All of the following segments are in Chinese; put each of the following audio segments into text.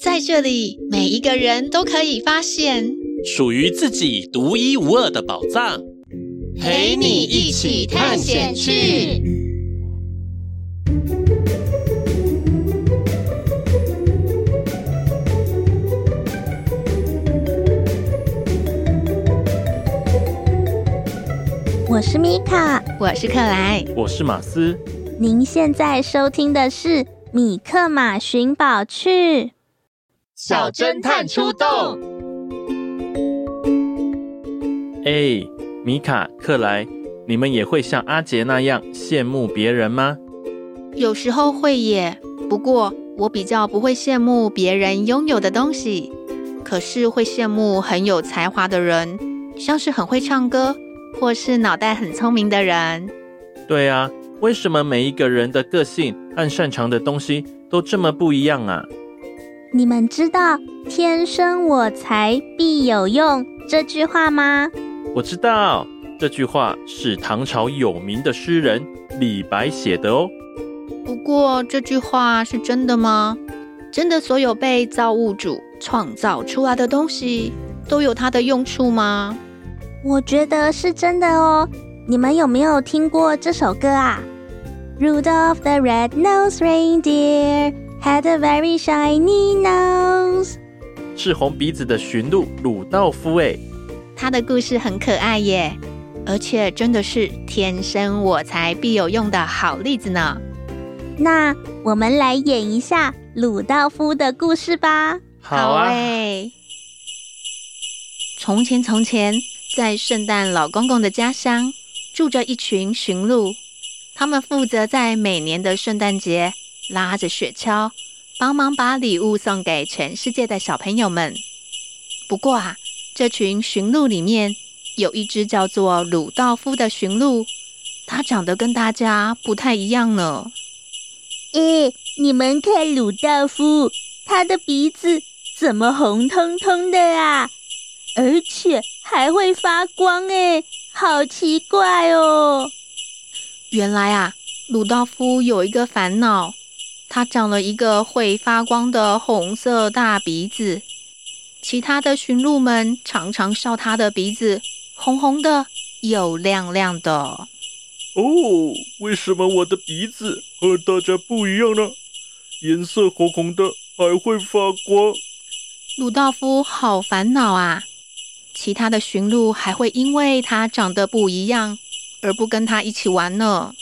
在这里，每一个人都可以发现属于自己独一无二的宝藏，陪你一起探险去。我是米卡，我是克莱，我是马斯。您现在收听的是《米克马寻宝趣》。小侦探出动！哎，米卡、克莱，你们也会像阿杰那样羡慕别人吗？有时候会耶，不过我比较不会羡慕别人拥有的东西，可是会羡慕很有才华的人，像是很会唱歌或是脑袋很聪明的人。对啊，为什么每一个人的个性和擅长的东西都这么不一样啊？你们知道“天生我材必有用”这句话吗？我知道，这句话是唐朝有名的诗人李白写的哦。不过，这句话是真的吗？真的所有被造物主创造出来的东西都有它的用处吗？我觉得是真的哦。你们有没有听过这首歌啊？Rudolph the Red-Nosed Reindeer。Had a very shiny nose，是红鼻子的驯鹿鲁道夫诶，他的故事很可爱耶，而且真的是天生我材必有用的好例子呢。那我们来演一下鲁道夫的故事吧。好啊。从前从前，在圣诞老公公的家乡，住着一群驯鹿，他们负责在每年的圣诞节。拉着雪橇，帮忙把礼物送给全世界的小朋友们。不过啊，这群驯鹿里面有一只叫做鲁道夫的驯鹿，它长得跟大家不太一样呢。诶，你们看鲁道夫，他的鼻子怎么红彤彤的啊？而且还会发光，诶，好奇怪哦。原来啊，鲁道夫有一个烦恼。他长了一个会发光的红色大鼻子，其他的驯鹿们常常笑它的鼻子红红的又亮亮的。哦，为什么我的鼻子和大家不一样呢？颜色红红的，还会发光。鲁道夫好烦恼啊！其他的驯鹿还会因为它长得不一样而不跟它一起玩呢。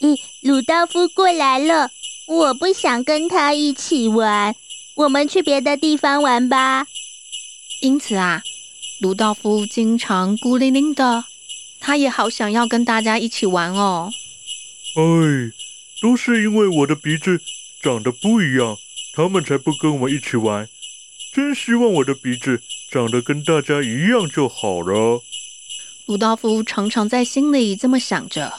咦，鲁道夫过来了。我不想跟他一起玩，我们去别的地方玩吧。因此啊，鲁道夫经常孤零零的，他也好想要跟大家一起玩哦。哎，都是因为我的鼻子长得不一样，他们才不跟我们一起玩。真希望我的鼻子长得跟大家一样就好了。鲁道夫常常在心里这么想着，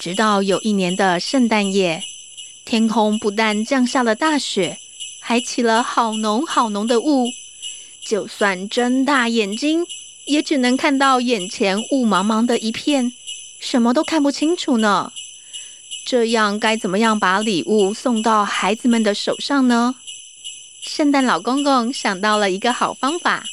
直到有一年的圣诞夜。天空不但降下了大雪，还起了好浓好浓的雾。就算睁大眼睛，也只能看到眼前雾茫茫的一片，什么都看不清楚呢。这样该怎么样把礼物送到孩子们的手上呢？圣诞老公公想到了一个好方法，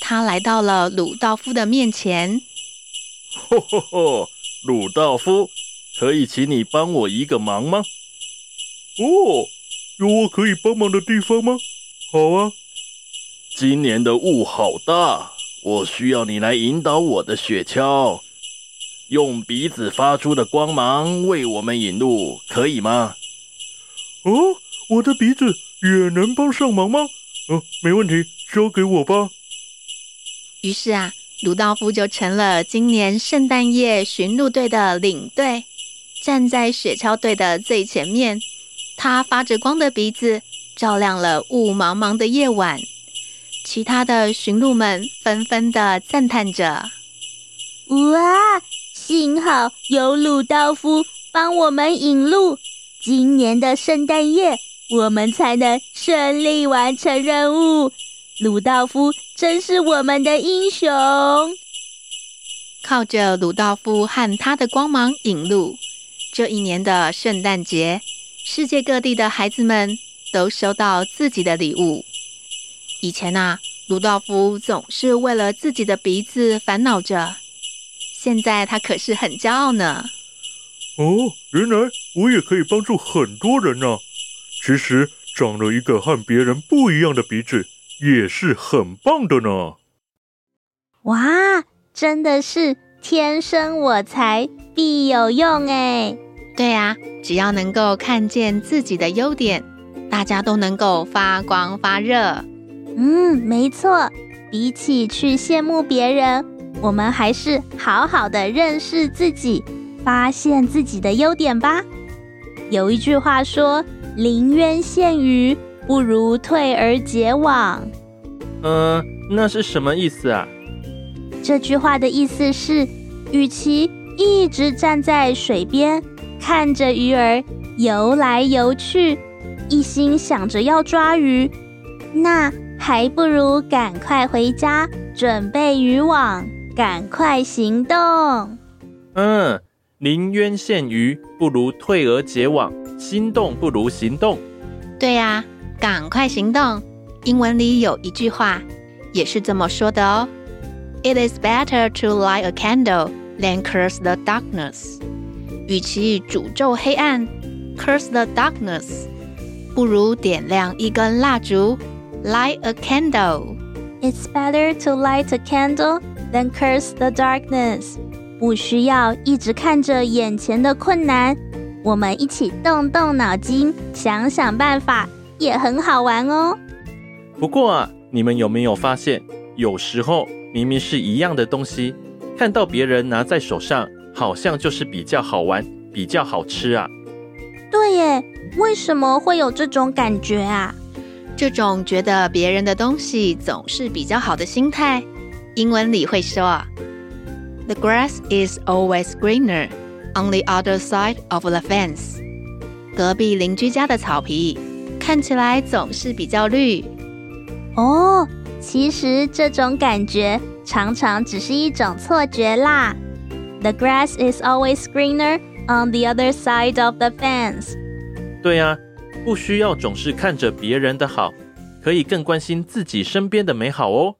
他来到了鲁道夫的面前。吼吼吼，鲁道夫，可以请你帮我一个忙吗？哦，有我可以帮忙的地方吗？好啊，今年的雾好大，我需要你来引导我的雪橇，用鼻子发出的光芒为我们引路，可以吗？哦，我的鼻子也能帮上忙吗？哦，没问题，交给我吧。于是啊，鲁道夫就成了今年圣诞夜巡路队的领队，站在雪橇队的最前面。他发着光的鼻子照亮了雾茫茫的夜晚。其他的驯鹿们纷纷的赞叹着：“哇，幸好有鲁道夫帮我们引路，今年的圣诞夜我们才能顺利完成任务。鲁道夫真是我们的英雄！靠着鲁道夫和他的光芒引路，这一年的圣诞节，世界各地的孩子们都收到自己的礼物。”以前呐、啊，鲁道夫总是为了自己的鼻子烦恼着，现在他可是很骄傲呢。哦，原来我也可以帮助很多人呢、啊。其实长了一个和别人不一样的鼻子也是很棒的呢。哇，真的是天生我材必有用哎！对呀、啊，只要能够看见自己的优点，大家都能够发光发热。嗯，没错。比起去羡慕别人，我们还是好好的认识自己，发现自己的优点吧。有一句话说：“临渊羡鱼，不如退而结网。”嗯，那是什么意思啊？这句话的意思是，与其一直站在水边看着鱼儿游来游去，一心想着要抓鱼，那。还不如赶快回家准备渔网，赶快行动。嗯，临渊羡鱼，不如退而结网，心动不如行动。对呀，赶快行动。英文里有一句话也是这么说的哦：“It is better to light a candle than curse the darkness。”与其诅咒黑暗，curse the darkness，不如点亮一根蜡烛。Light a candle. It's better to light a candle than curse the darkness. 不需要一直看着眼前的困难，我们一起动动脑筋，想想办法，也很好玩哦。不过啊，你们有没有发现，有时候明明是一样的东西，看到别人拿在手上，好像就是比较好玩、比较好吃啊？对耶，为什么会有这种感觉啊？这种觉得别人的东西总是比较好的心态，英文里会说：“The grass is always greener on the other side of the fence。”隔壁邻居家的草皮看起来总是比较绿。哦，其实这种感觉常常只是一种错觉啦。The grass is always greener on the other side of the fence。对呀。不需要总是看着别人的好，可以更关心自己身边的美好哦。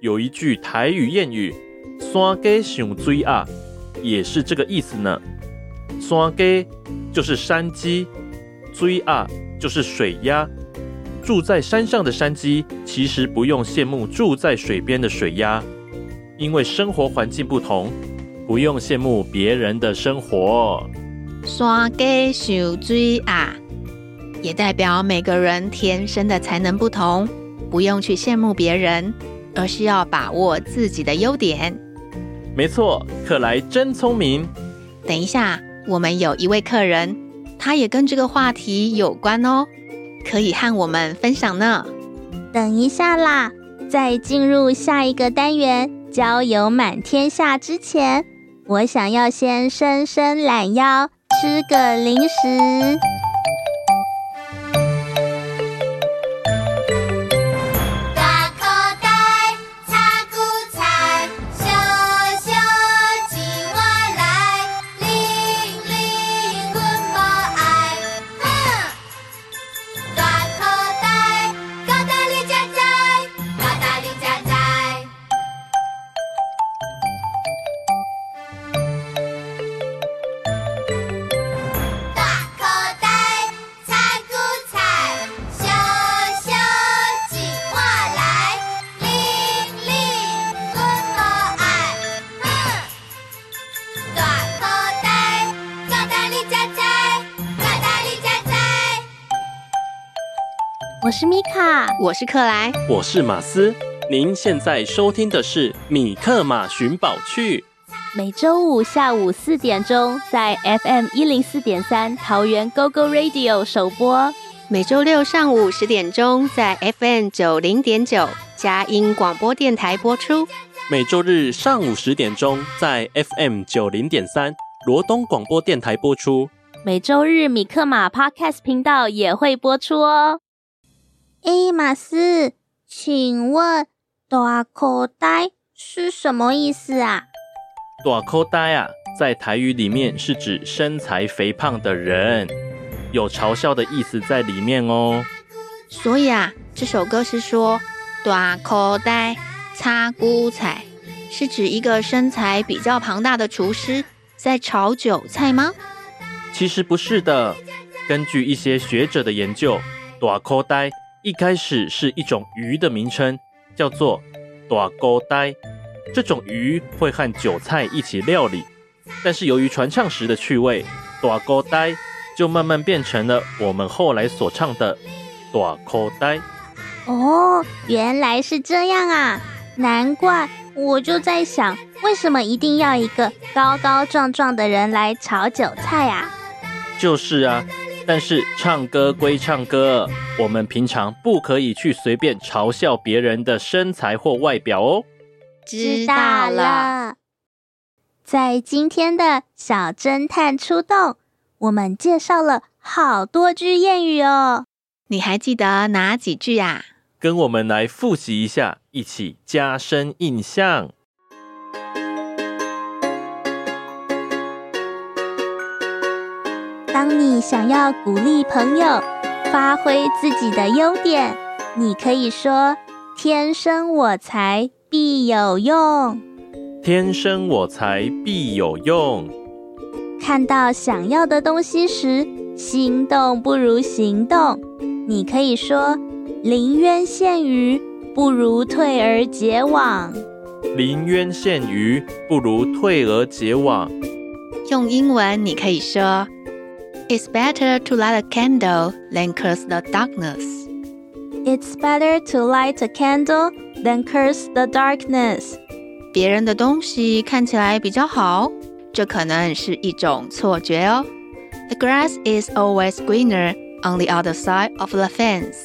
有一句台语谚语“山鸡想水鸭”，也是这个意思呢。山鸡就是山鸡，水鸭就是水鸭。住在山上的山鸡其实不用羡慕住在水边的水鸭，因为生活环境不同，不用羡慕别人的生活。山鸡想水啊。也代表每个人天生的才能不同，不用去羡慕别人，而是要把握自己的优点。没错，克莱真聪明。等一下，我们有一位客人，他也跟这个话题有关哦，可以和我们分享呢。等一下啦，在进入下一个单元“交友满天下”之前，我想要先伸伸懒腰，吃个零食。我是米卡，我是克莱，我是马斯。您现在收听的是《米克马寻宝趣》，每周五下午四点钟在 FM 一零四点三桃园 GO GO Radio 首播。每周六上午十点钟在 FM 九零点九佳音广播电台播出；每周日上午十点钟在 FM 九零点三罗东广播电台播出；每周日米克马 Podcast 频道也会播出哦。诶，马斯，请问“大口袋”是什么意思啊？“大口袋”啊，在台语里面是指身材肥胖的人。有嘲笑的意思在里面哦，所以啊，这首歌是说“大口袋擦菇菜”，是指一个身材比较庞大的厨师在炒韭菜吗？其实不是的，根据一些学者的研究，“大口袋”一开始是一种鱼的名称，叫做“大钩呆”。这种鱼会和韭菜一起料理，但是由于传唱时的趣味，“大钩呆”就慢慢变成了我们后来所唱的“大口呆”。哦，原来是这样啊！难怪我就在想，为什么一定要一个高高壮壮的人来炒韭菜啊？就是啊，但是唱歌归唱歌，我们平常不可以去随便嘲笑别人的身材或外表哦。知道了。在今天的小侦探出动。我们介绍了好多句谚语哦，你还记得哪几句啊？跟我们来复习一下，一起加深印象。当你想要鼓励朋友发挥自己的优点，你可以说“天生我材必有用”。天生我材必有用。看到想要的东西时，心动不如行动。你可以说“临渊羡鱼，不如退而结网”。临渊羡鱼，不如退而结网。用英文你可以说 It's better to light a candle than curse the darkness. It's better to light a candle than curse the darkness. 别人的东西看起来比较好，这可能是一种错觉哦。The grass is always greener on the other side of the fence.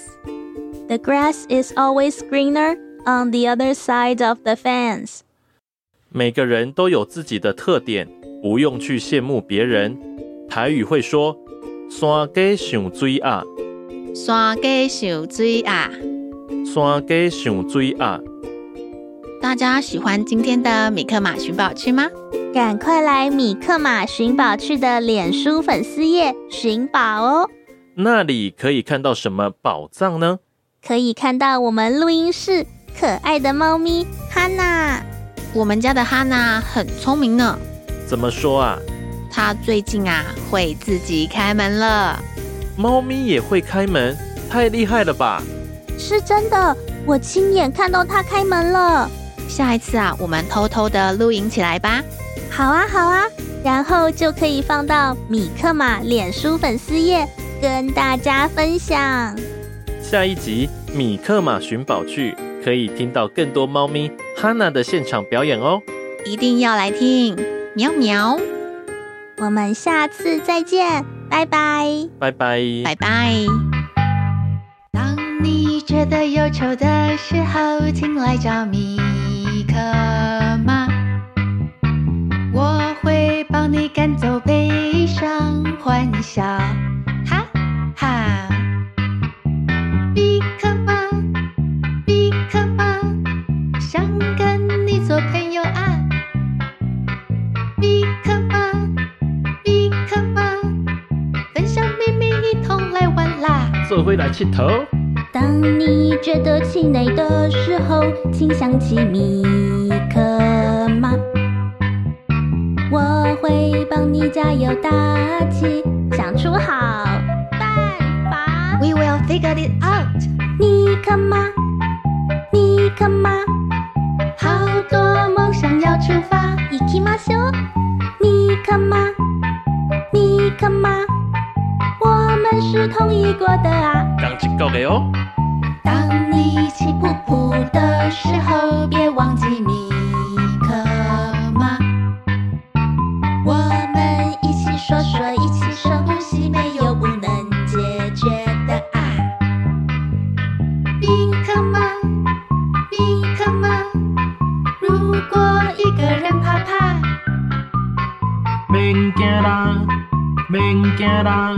The grass is always greener on the other side of the fence. 每个人都有自己的特点，不用去羡慕别人。台语会说“山鸡上水鸭”，山鸡上水鸭，山鸡上水鸭。大家喜欢今天的米克马寻宝趣吗？赶快来米克马寻宝趣的脸书粉丝页寻宝哦！那里可以看到什么宝藏呢？可以看到我们录音室可爱的猫咪哈娜。我们家的哈娜很聪明呢。怎么说啊？它最近啊会自己开门了。猫咪也会开门，太厉害了吧？是真的，我亲眼看到它开门了。下一次啊，我们偷偷的录影起来吧。好啊，好啊，然后就可以放到米克马脸书粉丝页跟大家分享。下一集米克马寻宝剧，可以听到更多猫咪哈娜的现场表演哦。一定要来听，喵喵。我们下次再见，拜拜，拜拜，拜拜。当你觉得忧愁的时候，请来找米。米克马，我会帮你赶走悲伤，欢笑，哈哈。米克马，米克马，想跟你做朋友啊。做回来气头。当你觉得气馁的时候，请想起米克马，我会帮你加油打气，想出好办法。We will figure it out。米克马，米克马，是同意过的啊。刚出国的哦。当你气呼呼的时候，别忘记米克马。我们一起说说，一起说，呼吸没有不能解决的啊。米克马，米克马，如果一个人怕怕，别惊啦，别惊啦。